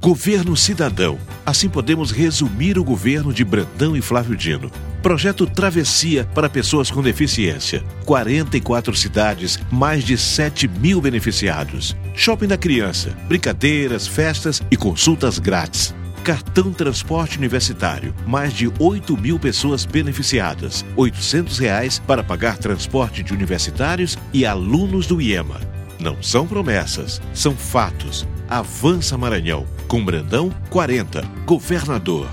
Governo Cidadão. Assim podemos resumir o governo de Brandão e Flávio Dino. Projeto Travessia para pessoas com deficiência. 44 cidades, mais de 7 mil beneficiados. Shopping da criança, brincadeiras, festas e consultas grátis. Cartão Transporte Universitário. Mais de 8 mil pessoas beneficiadas. 800 reais para pagar transporte de universitários e alunos do IEMA. Não são promessas, são fatos. Avança Maranhão. Com Brandão, 40. Governador.